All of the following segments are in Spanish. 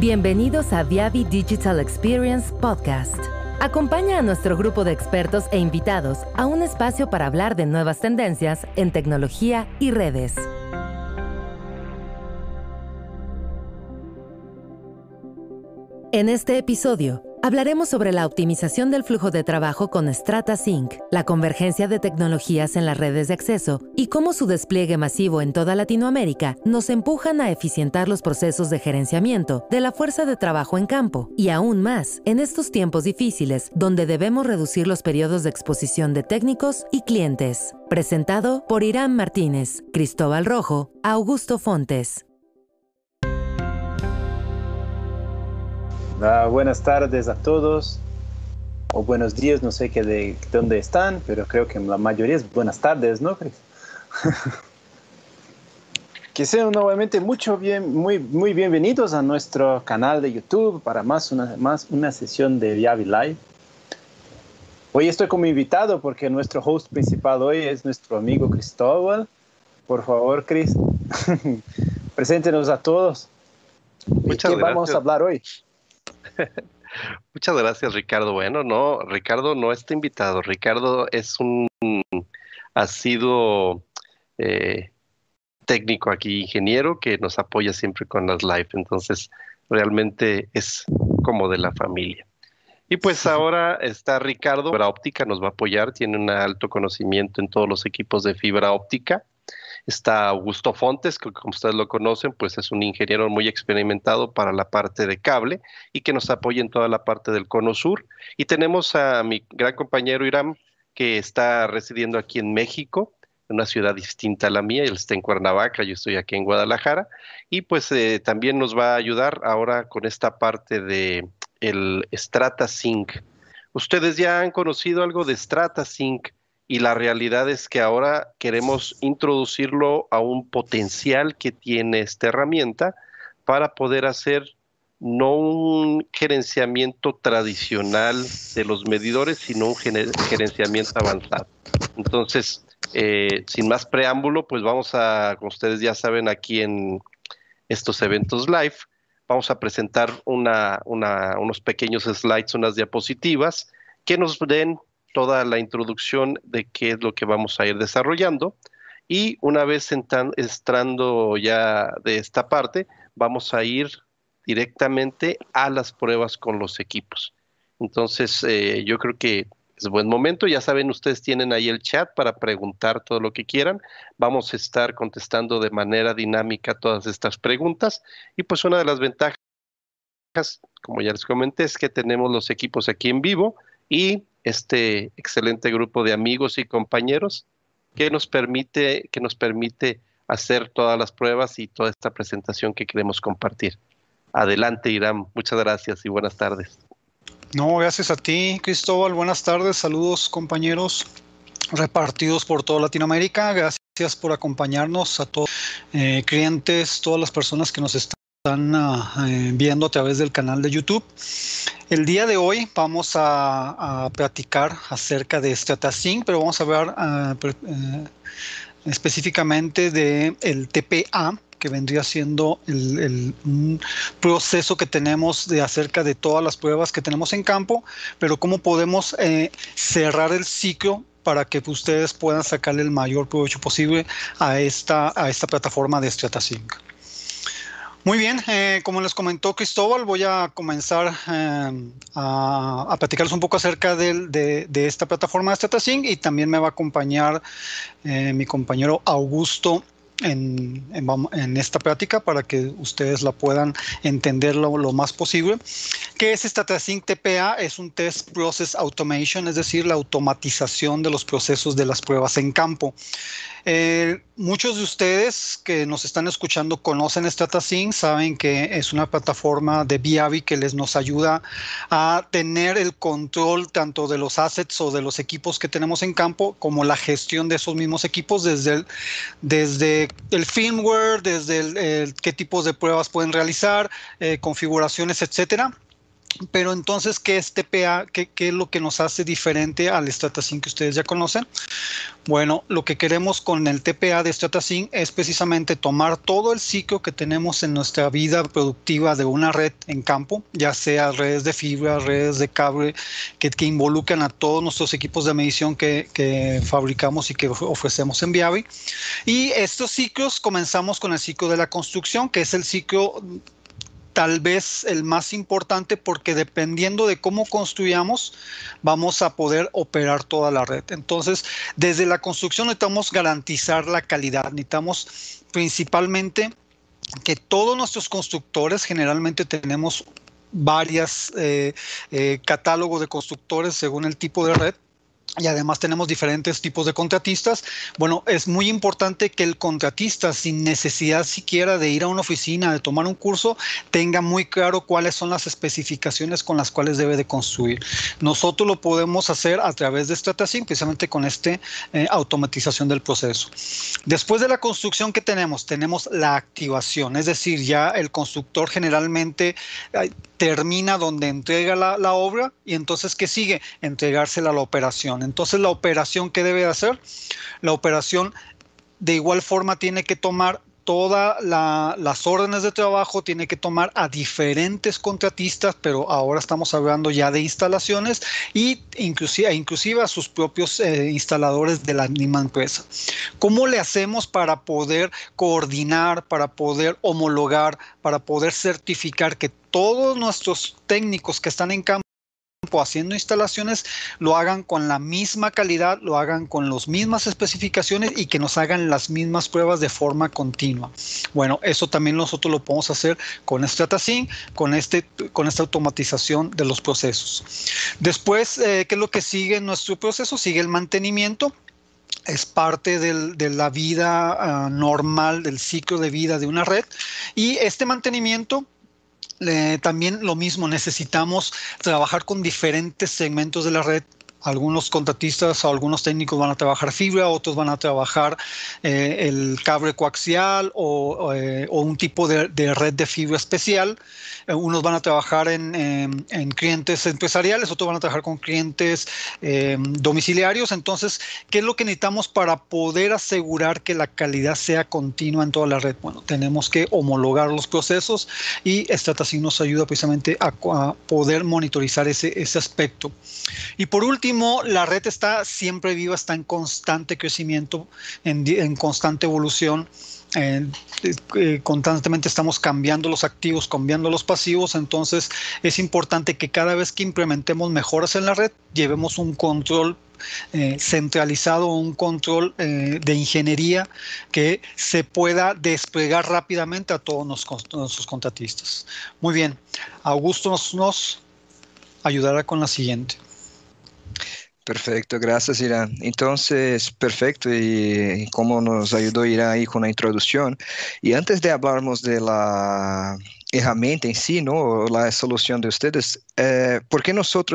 Bienvenidos a Viavi Digital Experience Podcast. Acompaña a nuestro grupo de expertos e invitados a un espacio para hablar de nuevas tendencias en tecnología y redes. En este episodio, hablaremos sobre la optimización del flujo de trabajo con Strata Sync, la convergencia de tecnologías en las redes de acceso y cómo su despliegue masivo en toda Latinoamérica nos empujan a eficientar los procesos de gerenciamiento de la fuerza de trabajo en campo y aún más en estos tiempos difíciles donde debemos reducir los periodos de exposición de técnicos y clientes. Presentado por Irán Martínez, Cristóbal Rojo, Augusto Fontes. Ah, buenas tardes a todos, o buenos días, no sé qué de dónde están, pero creo que la mayoría es buenas tardes, ¿no, Chris? que sean nuevamente mucho bien, muy, muy bienvenidos a nuestro canal de YouTube para más una, más una sesión de Viavi Live. Hoy estoy como invitado porque nuestro host principal hoy es nuestro amigo Cristóbal. Por favor, Chris, preséntenos a todos. Muchas ¿De qué vamos a hablar hoy? Muchas gracias, Ricardo. Bueno, no, Ricardo no está invitado. Ricardo es un, ha sido eh, técnico aquí, ingeniero, que nos apoya siempre con las live. Entonces, realmente es como de la familia. Y pues ahora está Ricardo, fibra óptica nos va a apoyar, tiene un alto conocimiento en todos los equipos de fibra óptica. Está Augusto Fontes, que como ustedes lo conocen, pues es un ingeniero muy experimentado para la parte de cable y que nos apoya en toda la parte del cono sur. Y tenemos a mi gran compañero Irán, que está residiendo aquí en México, en una ciudad distinta a la mía, él está en Cuernavaca, yo estoy aquí en Guadalajara, y pues eh, también nos va a ayudar ahora con esta parte de el Strata Sync. Ustedes ya han conocido algo de Strata Sync y la realidad es que ahora queremos introducirlo a un potencial que tiene esta herramienta para poder hacer no un gerenciamiento tradicional de los medidores, sino un gerenciamiento avanzado. Entonces, eh, sin más preámbulo, pues vamos a, como ustedes ya saben, aquí en estos eventos live, vamos a presentar una, unos pequeños slides, unas diapositivas que nos den toda la introducción de qué es lo que vamos a ir desarrollando. Y una vez entrando ya de esta parte, vamos a ir directamente a las pruebas con los equipos. Entonces, eh, yo creo que es buen momento. Ya saben, ustedes tienen ahí el chat para preguntar todo lo que quieran. Vamos a estar contestando de manera dinámica todas estas preguntas. Y pues una de las ventajas, como ya les comenté, es que tenemos los equipos aquí en vivo y este excelente grupo de amigos y compañeros que nos permite, que nos permite hacer todas las pruebas y toda esta presentación que queremos compartir. Adelante, Irán. Muchas gracias y buenas tardes. No, gracias a ti, Cristóbal. Buenas tardes. Saludos, compañeros repartidos por toda Latinoamérica. Gracias por acompañarnos a todos eh, clientes, todas las personas que nos están ah, eh, viendo a través del canal de YouTube. El día de hoy vamos a, platicar acerca de StrataSync, pero vamos a ver ah, eh, específicamente de el TPA, que vendría siendo el, proceso que tenemos de acerca de todas las pruebas que tenemos en campo, pero cómo podemos eh, cerrar el ciclo para que ustedes puedan sacarle el mayor provecho posible a esta, a esta plataforma de StrataSync. Muy bien, eh, como les comentó Cristóbal, voy a comenzar eh, a, platicarles un poco acerca de, esta plataforma de StrataSync y también me va a acompañar eh, mi compañero Augusto en, esta práctica para que ustedes la puedan entender lo, más posible. ¿Qué es StrataSync TPA? Es un Test Process Automation, es decir, la automatización de los procesos de las pruebas en campo. Eh, muchos de ustedes que nos están escuchando conocen StrataSync, saben que es una plataforma de Viavi que les nos ayuda a tener el control tanto de los assets o de los equipos que tenemos en campo, como la gestión de esos mismos equipos desde el, el firmware, desde el, qué tipos de pruebas pueden realizar, eh, configuraciones, etcétera Pero entonces, ¿qué es TPA? ¿Qué, es lo que nos hace diferente al StrataSync que ustedes ya conocen? Bueno, lo que queremos con el TPA de StrataSync es precisamente tomar todo el ciclo que tenemos en nuestra vida productiva de una red en campo, ya sea redes de fibra, redes de cable, que, que involucran a todos nuestros equipos de medición que, que fabricamos y que ofrecemos en Viavi. Y estos ciclos comenzamos con el ciclo de la construcción, que es el ciclo tal vez el más importante porque dependiendo de cómo construyamos, vamos a poder operar toda la red. Entonces, desde la construcción necesitamos garantizar la calidad, necesitamos principalmente que todos nuestros constructores, generalmente tenemos varias eh, eh, catálogos de constructores según el tipo de red, y además tenemos diferentes tipos de contratistas. Bueno, es muy importante que el contratista, sin necesidad siquiera de ir a una oficina, de tomar un curso, tenga muy claro cuáles son las especificaciones con las cuales debe de construir. Nosotros lo podemos hacer a través de StrataSync, precisamente con esta eh, automatización del proceso. Después de la construcción que tenemos, tenemos la activación, es decir, ya el constructor generalmente termina donde entrega la, la obra y entonces, ¿qué sigue? Entregársela a la operación. Entonces la operación que debe hacer, la operación de igual forma tiene que tomar todas las órdenes de trabajo, tiene que tomar a diferentes contratistas, pero ahora estamos hablando ya de instalaciones y inclusive, inclusive a sus propios eh, instaladores de la misma empresa. ¿Cómo le hacemos para poder coordinar, para poder homologar, para poder certificar que todos nuestros técnicos que están en campo haciendo instalaciones lo hagan con la misma calidad, lo hagan con las mismas especificaciones y que nos hagan las mismas pruebas de forma continua. Bueno, eso también nosotros lo podemos hacer con StrataSync, con, este, con esta automatización de los procesos. Después, eh, ¿qué es lo que sigue en nuestro proceso? Sigue el mantenimiento es parte de la vida ah, normal, del ciclo de vida de una red. Y este mantenimiento también lo mismo, necesitamos trabajar con diferentes segmentos de la red algunos contratistas o algunos técnicos van a trabajar fibra, otros van a trabajar eh, el cable coaxial o, eh, un tipo de, red de fibra especial. Eh, unos van a trabajar en, en, clientes empresariales, otros van a trabajar con clientes domiciliarios. Entonces, ¿qué es lo que necesitamos para poder asegurar que la calidad sea continua en toda la red? Bueno, tenemos que homologar los procesos y StrataSync nos ayuda precisamente a, a poder monitorizar ese, ese aspecto. Y por último, la red está siempre viva, está en constante crecimiento, en, constante evolución. Eh, eh, constantemente estamos cambiando los activos, cambiando los pasivos, entonces es importante que cada vez que implementemos mejoras en la red, llevemos un control eh, centralizado, un control de ingeniería que se pueda desplegar rápidamente a todos nuestros contratistas. Muy bien, Augusto nos ayudará con la siguiente. Perfecto, gracias Irán. Entonces, perfecto, y como nos ayudó Irán ahí con la introducción. Y antes de hablarmos de la herramienta en sí, ¿no? La solución de vocês. Eh, é, ¿Por qué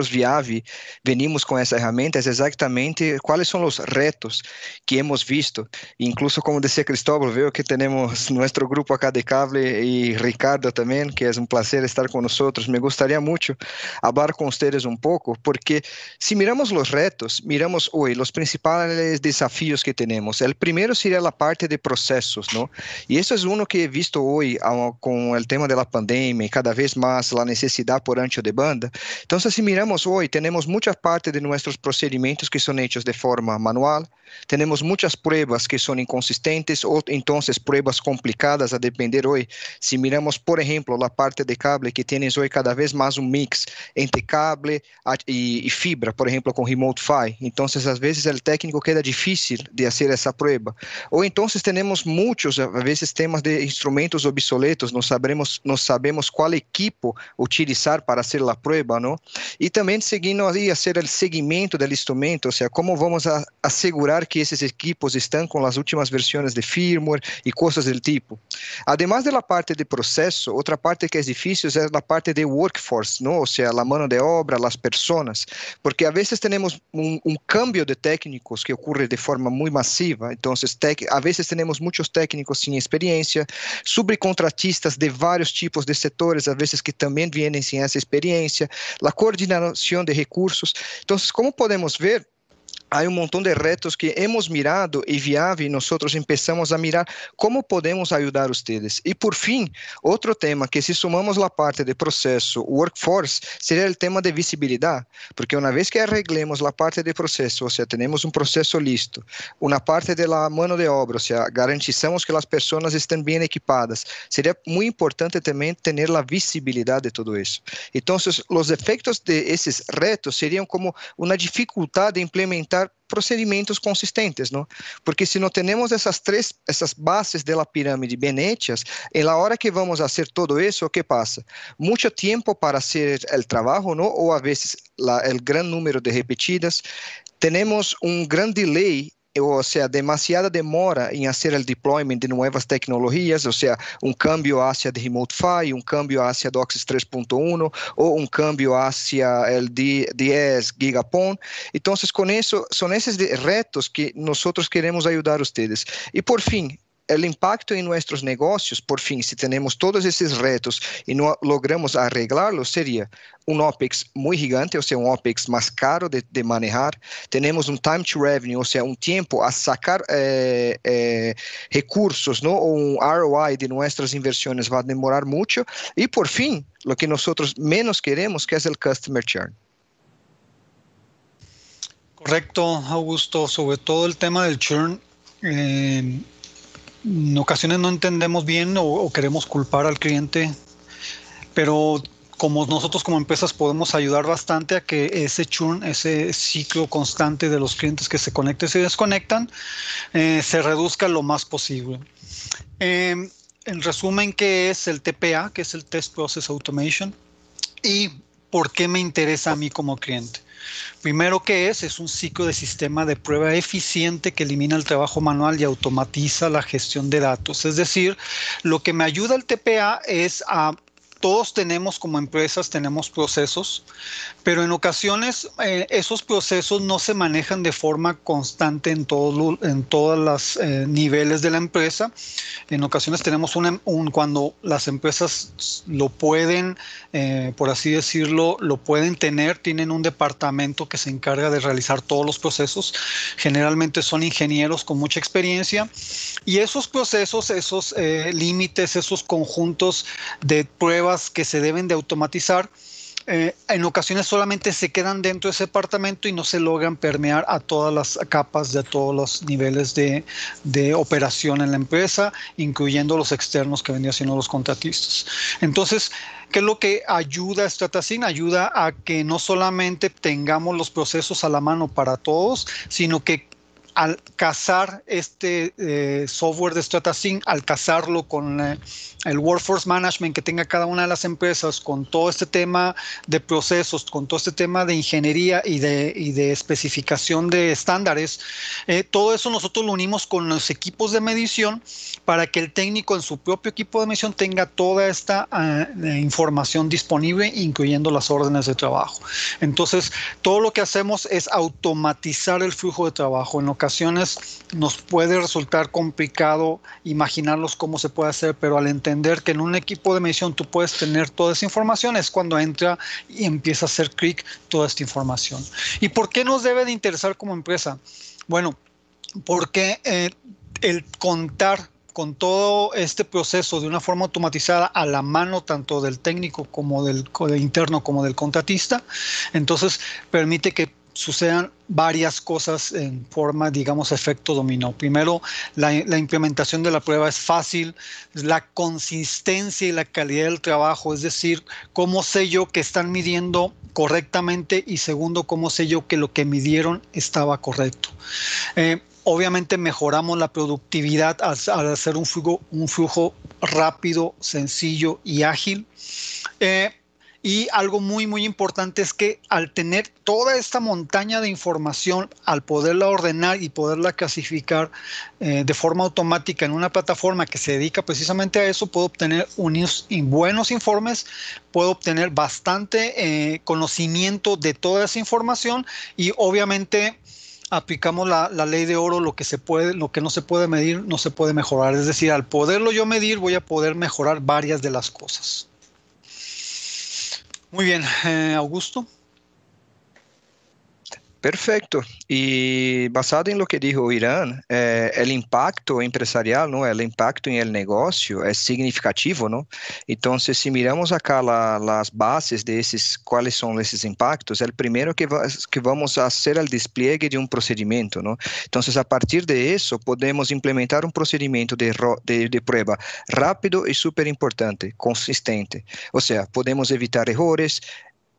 Viavi, venimos com essa herramienta? É exatamente quais são os retos que hemos visto. Incluso, como dizia Cristóbal, veo que temos nosso grupo acá de cable e Ricardo também, que é um placer estar com nós outros. Me muito mucho falar com vocês um pouco, porque se miramos os retos, miramos hoje os principais desafios que temos. O primeiro seria a parte de processos, e isso é um uno que visto hoje com o tema de la da pandemia y cada vez más la necesidad por ancho de banda. Entonces, si miramos hoy, tenemos mucha parte de nuestros procedimientos que son hechos de forma manual, tenemos muchas pruebas que son inconsistentes o entonces pruebas complicadas a depender hoy. Si miramos, por ejemplo, la parte de cable que tienes hoy cada vez más un mix entre cable y, fibra, por ejemplo, con Remote PHY. Entonces, a veces el técnico queda difícil de hacer esa prueba. O entonces tenemos muchos, a veces temas de instrumentos obsoletos, no sabremos, no sabemos qual equipo utilizar para fazer a prova, não? E também seguindo aí a ser o seguimento do instrumento, ou seja, como vamos a assegurar que esses equipos estão com as últimas versões de firmware e coisas do tipo. Además da parte de processo, outra parte que é difícil é a parte de workforce, não? Ou seja, a mão de obra, as pessoas, porque a vezes temos um, um cambio de técnicos que ocorre de forma muito massiva, então a vezes temos muitos técnicos sem experiência, subcontratistas de vários tipos tipos de setores, a veces que também vêm sem essa experiência, a coordenação de recursos. Então, como podemos ver, há um montão de retos que hemos mirado e viável nós outros começamos a mirar como podemos ajudar vocês e por fim outro tema que se sumamos a parte de processo workforce, seria o tema de visibilidade porque uma vez que arreglemos a parte de processo ou seja temos um processo listo, uma parte de la mano de obra, ou seja garantizamos que as pessoas estão bem equipadas, seria muito importante também ter la visibilidade de tudo isso então os efectos de esses retos seriam como uma dificuldade de implementar procedimentos consistentes, não? Porque se não temos essas três, essas bases da pirâmide bem hechas, em la hora que vamos fazer todo isso, o que passa? Muito tempo para fazer o trabalho, não? Ou a vezes o grande número de repetidas. Temos um grande delay ou seja, demasiada demora em fazer o deployment de novas tecnologias, ou seja, um cambio hacia de Remote Fi, um cambio hacia DOCSIS 3.1 ou um cambio hacia el 10 Gigapon. Então, são esses retos que nós queremos ajudar vocês. E, por fim o impacto em nossos negócios. por fim, se temos todos esses retos e não logramos arreglarlos, seria um OPEX muito gigante, ou seja, um OPEX mais caro de, de manejar. Temos um time to revenue, ou seja, um tempo a sacar eh, eh, recursos, não? O ROI de nossas inversões vai demorar muito. E por fim, o que nós menos queremos, que é o customer churn. Correcto, Augusto. Sobre todo el tema del churn. Eh, en ocasiones no entendemos bien o, queremos culpar al cliente, pero como nosotros como empresas podemos ayudar bastante a que ese churn, ese ciclo constante de los clientes que se conectan y se desconectan, eh, se reduzca lo más posible. Em, en resumen, ¿qué es el TPA? ¿Qué es el Test Process Automation? ¿Y por qué me interesa a mí como cliente? Primero que es, es un ciclo de sistema de prueba eficiente que elimina el trabajo manual y automatiza la gestión de datos. Es decir, lo que me ayuda el TPA es a todos tenemos como empresas, tenemos procesos, pero en ocasiones eh, esos procesos no se manejan de forma constante en, todo, en todos los eh, niveles de la empresa. En ocasiones tenemos un, cuando las empresas lo pueden, eh, por así decirlo, lo pueden tener, tienen un departamento que se encarga de realizar todos los procesos. Generalmente son ingenieros con mucha experiencia y esos procesos, esos límites, esos conjuntos de pruebas, que se deben de automatizar, eh, en ocasiones solamente se quedan dentro de ese departamento y no se logran permear a todas las capas de todos los niveles de, operación en la empresa, incluyendo los externos que vendrían siendo los contratistas. Entonces, ¿qué es lo que ayuda a Stratacin? Ayuda a que no solamente tengamos los procesos a la mano para todos, sino que al casar este eh, software de StrataSync, al casarlo con eh, el Workforce Management que tenga cada una de las empresas, con todo este tema de procesos, con todo este tema de ingeniería y de, de especificación de estándares, eh, todo eso nosotros lo unimos con los equipos de medición para que el técnico en su propio equipo de medición tenga toda esta ah, información disponible, incluyendo las órdenes de trabajo. Entonces, todo lo que hacemos es automatizar el flujo de trabajo en lo ocasiones nos puede resultar complicado imaginarlos cómo se puede hacer, pero al entender que en un equipo de medición tú puedes tener toda esa información, es cuando entra y empieza a hacer clic toda esta información. ¿Y por qué nos debe de interesar como empresa? Bueno, porque eh, el contar con todo este proceso de una forma automatizada a la mano tanto del técnico como del, del interno como del contratista, entonces permite que sucedan varias cosas en forma, digamos, efecto dominó. Primero, la, implementación de la prueba es fácil, la consistencia y la calidad del trabajo, es decir, cómo sé yo que están midiendo correctamente y segundo, cómo sé yo que lo que midieron estaba correcto. Eh, obviamente mejoramos la productividad al, hacer un flujo, un flujo rápido, sencillo y ágil. Eh, y algo muy, muy importante es que al tener toda esta montaña de información, al poderla ordenar y poderla clasificar eh, de forma automática en una plataforma que se dedica precisamente a eso, puedo obtener buenos informes, puedo obtener bastante eh, conocimiento de toda esa información y obviamente aplicamos la, la, ley de oro, lo que se puede, lo que no se puede medir, no se puede mejorar. Es decir, al poderlo yo medir, voy a poder mejorar varias de las cosas. Muy bien, eh, Augusto. Perfeito. E basado em lo que dijo Irã, é, o impacto empresarial, não, o impacto em el negócio é significativo, não? Então, se miramos acá la, las bases desses, quais são esses impactos, é o primeiro que, va, que vamos fazer o despliegue de um procedimento, não? Então, a partir de isso, podemos implementar um procedimento de, de, de prueba rápido e super importante, consistente. Ou seja, podemos evitar erros,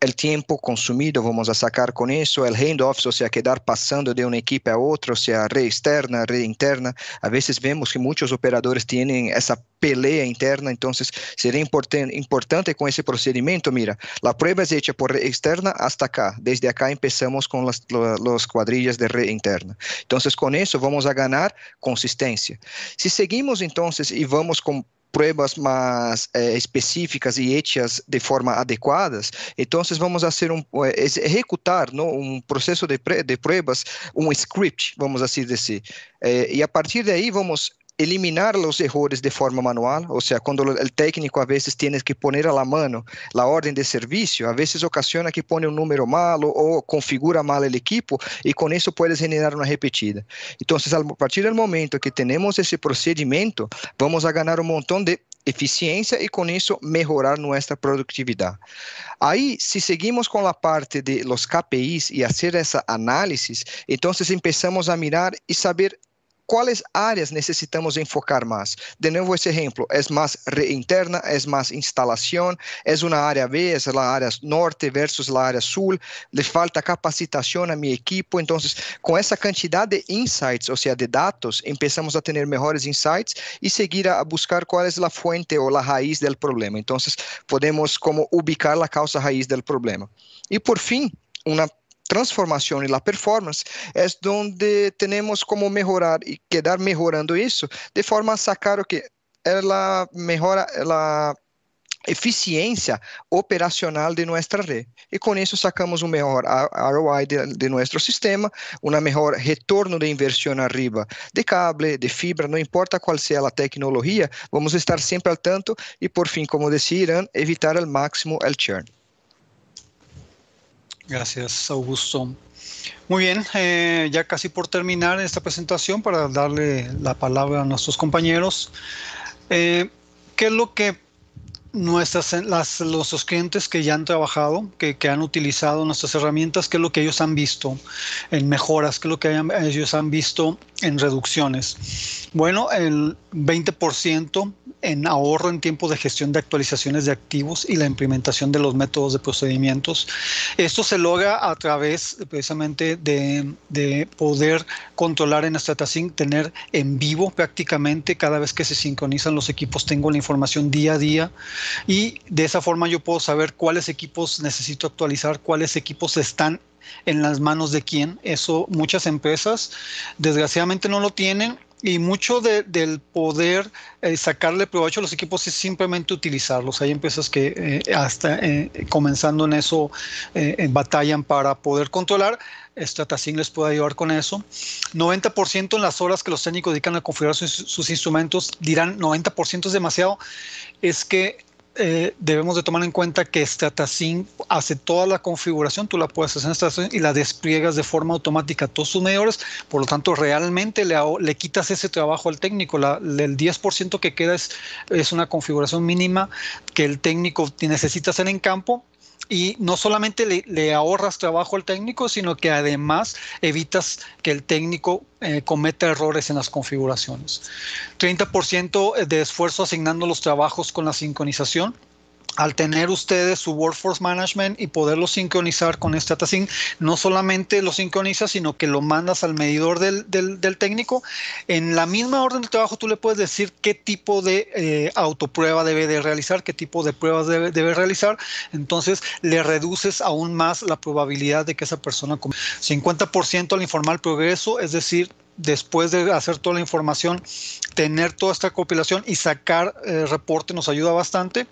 el tiempo consumido vamos a sacar con eso, el handoff, o sea, quedar pasando de una equipe a otra, o sea, red externa, red interna. A veces vemos que muchos operadores tienen esa pelea interna, entonces sería importante, importante con ese procedimiento, mira, la prueba es hecha por red externa hasta acá, desde acá empezamos con las los cuadrillas de red interna. Entonces, con eso vamos a ganar consistencia. Si seguimos entonces y vamos con pruebas mais eh, específicas e hechas de forma adequadas, então vamos fazer um eh, executar não, um processo de, de pruebas, um script, vamos assim dizer. Eh, e a partir daí vamos eliminar os erros de forma manual, ou seja, quando o técnico a vezes tem que poner a la mano a ordem de serviço, a vezes ocasiona que põe um número malo ou configura mal o equipo e com isso puedes generar uma repetida. Então, a partir do momento que temos esse procedimento, vamos a ganhar um montão de eficiência e com isso melhorar nossa produtividade. Aí, se seguimos com a parte de los KPIs e fazer essa análise, então começamos a mirar e saber quais áreas necessitamos enfocar mais? De novo, esse exemplo, é mais interna, é mais instalação, é uma área B, é a área norte versus a área sul, le falta capacitação a minha equipe, então, com essa quantidade de insights, ou seja, de dados, começamos a ter melhores insights e seguir a buscar qual é a fonte ou a raiz do problema. Então, podemos como ubicar a causa raiz do problema. E por fim, uma transformación y la performance es donde tenemos como mejorar y quedar mejorando eso de forma a sacar o que é la mejora, la eficiência operacional de nossa rede. E com isso sacamos um melhor ROI de, de nosso sistema, um melhor retorno de inversão arriba de cable, de fibra, não importa qual seja a tecnologia, vamos estar sempre al tanto e, por fim, como decía Irán, evitar al máximo el churn. Gracias, Augusto. Muy bien, eh, ya casi por terminar esta presentación para darle la palabra a nuestros compañeros. Eh, ¿Qué es lo que nuestras, las, los clientes que ya han trabajado, que, que, han utilizado nuestras herramientas, qué es lo que ellos han visto en mejoras, qué es lo que ellos han visto en reducciones. Bueno, el 20% en ahorro en tiempo de gestión de actualizaciones de activos y la implementación de los métodos de procedimientos. Esto se logra a través precisamente de, de poder controlar en StrataSync, tener en vivo prácticamente cada vez que se sincronizan los equipos, tengo la información día a día y de esa forma yo puedo saber cuáles equipos necesito actualizar, cuáles equipos están en las manos de quién. Eso muchas empresas desgraciadamente no lo tienen y mucho del poder eh, sacarle provecho a los equipos es simplemente utilizarlos. Hay empresas que eh, hasta eh, comenzando en eso batallan para poder controlar. StrataSync les puede ayudar con eso. 90% en las horas que los técnicos dedican a configurar sus, sus instrumentos dirán 90% es demasiado. Es que eh, debemos de tomar en cuenta que StrataSync hace toda la configuración, tú la puedes hacer en y la despliegas de forma automática a todos sus medidores, por lo tanto realmente le, le quitas ese trabajo al técnico, el 10% que queda es, es una configuración mínima que el técnico necesita hacer en campo y no solamente le, ahorras trabajo al técnico, sino que además evitas que el técnico eh, cometa errores en las configuraciones. 30% de esfuerzo asignando los trabajos con la sincronización al tener ustedes su Workforce Management y poderlo sincronizar con StrataSync, no solamente lo sincronizas, sino que lo mandas al medidor del, técnico. En la misma orden de trabajo tú le puedes decir qué tipo de eh, autoprueba debe de realizar, qué tipo de pruebas debe, debe, realizar. Entonces le reduces aún más la probabilidad de que esa persona... 50% al informar progreso, es decir, después de hacer toda la información, tener toda esta compilación y sacar eh, reporte nos ayuda bastante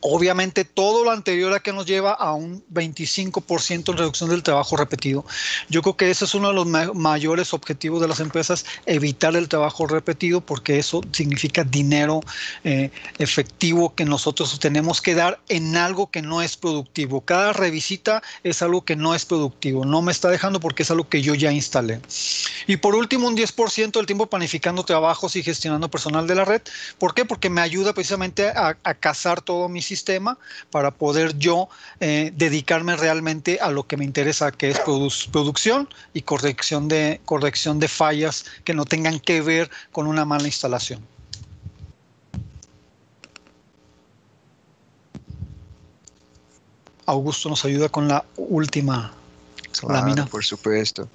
Obviamente todo lo anterior a que nos lleva a un 25% en reducción del trabajo repetido. Yo creo que ese es uno de los mayores objetivos de las empresas, evitar el trabajo repetido porque eso significa dinero eh, efectivo que nosotros tenemos que dar en algo que no es productivo. Cada revisita es algo que no es productivo, no me está dejando porque es algo que yo ya instalé. Y por último, un 10% del tiempo planificando trabajos y gestionando personal de la red. ¿Por qué? Porque me ayuda precisamente a, a cazar todo mi sistema para poder yo eh, dedicarme realmente a lo que me interesa, que es producción y corrección de, corrección de fallas que no tengan que ver con una mala instalación. Augusto nos ayuda con la última lámina. Por supuesto.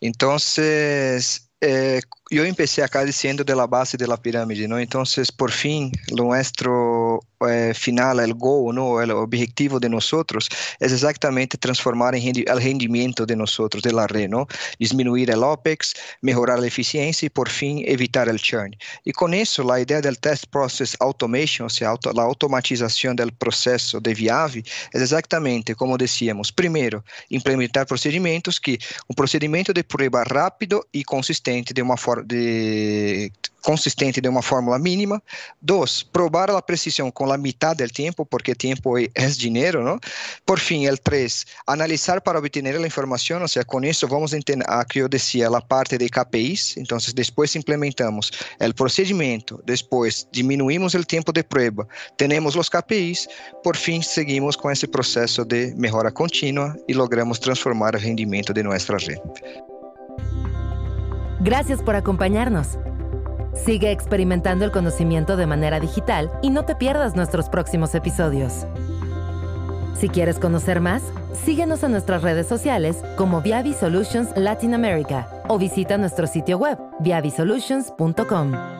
Entonces, eh, yo empecé acá diciendo de la base de la pirámide, ¿no? Entonces, por fin, nuestro eh, final, el goal, ¿no? El objetivo de nosotros es exactamente transformar en el rendimiento de nosotros, de la red, ¿no? Disminuir el OPEX, mejorar la eficiencia y por fin evitar el churn. Y con eso, la idea del Test Process Automation, o sea, auto, la automatización del proceso de Viave, es exactamente como decíamos, primero, implementar procedimentos que un procedimento de prueba rápido y consistente de uma forma de consistente de uma fórmula mínima. Dois, probar a precisão com a metade do tempo, porque tempo é, é dinheiro, não? Por fim, o três, analisar para obter a informação, ou seja, com isso vamos entender, a que eu dizia, a parte de KPIs, então depois implementamos o procedimento, depois diminuímos o tempo de prova, temos os KPIs, por fim seguimos com esse processo de melhora contínua e logramos transformar o rendimento de nossa rede. Gracias por acompañarnos. Sigue experimentando el conocimiento de manera digital y no te pierdas nuestros próximos episodios. Si quieres conocer más, síguenos en nuestras redes sociales como Viavi Solutions Latin America o visita nuestro sitio web viavisolutions.com.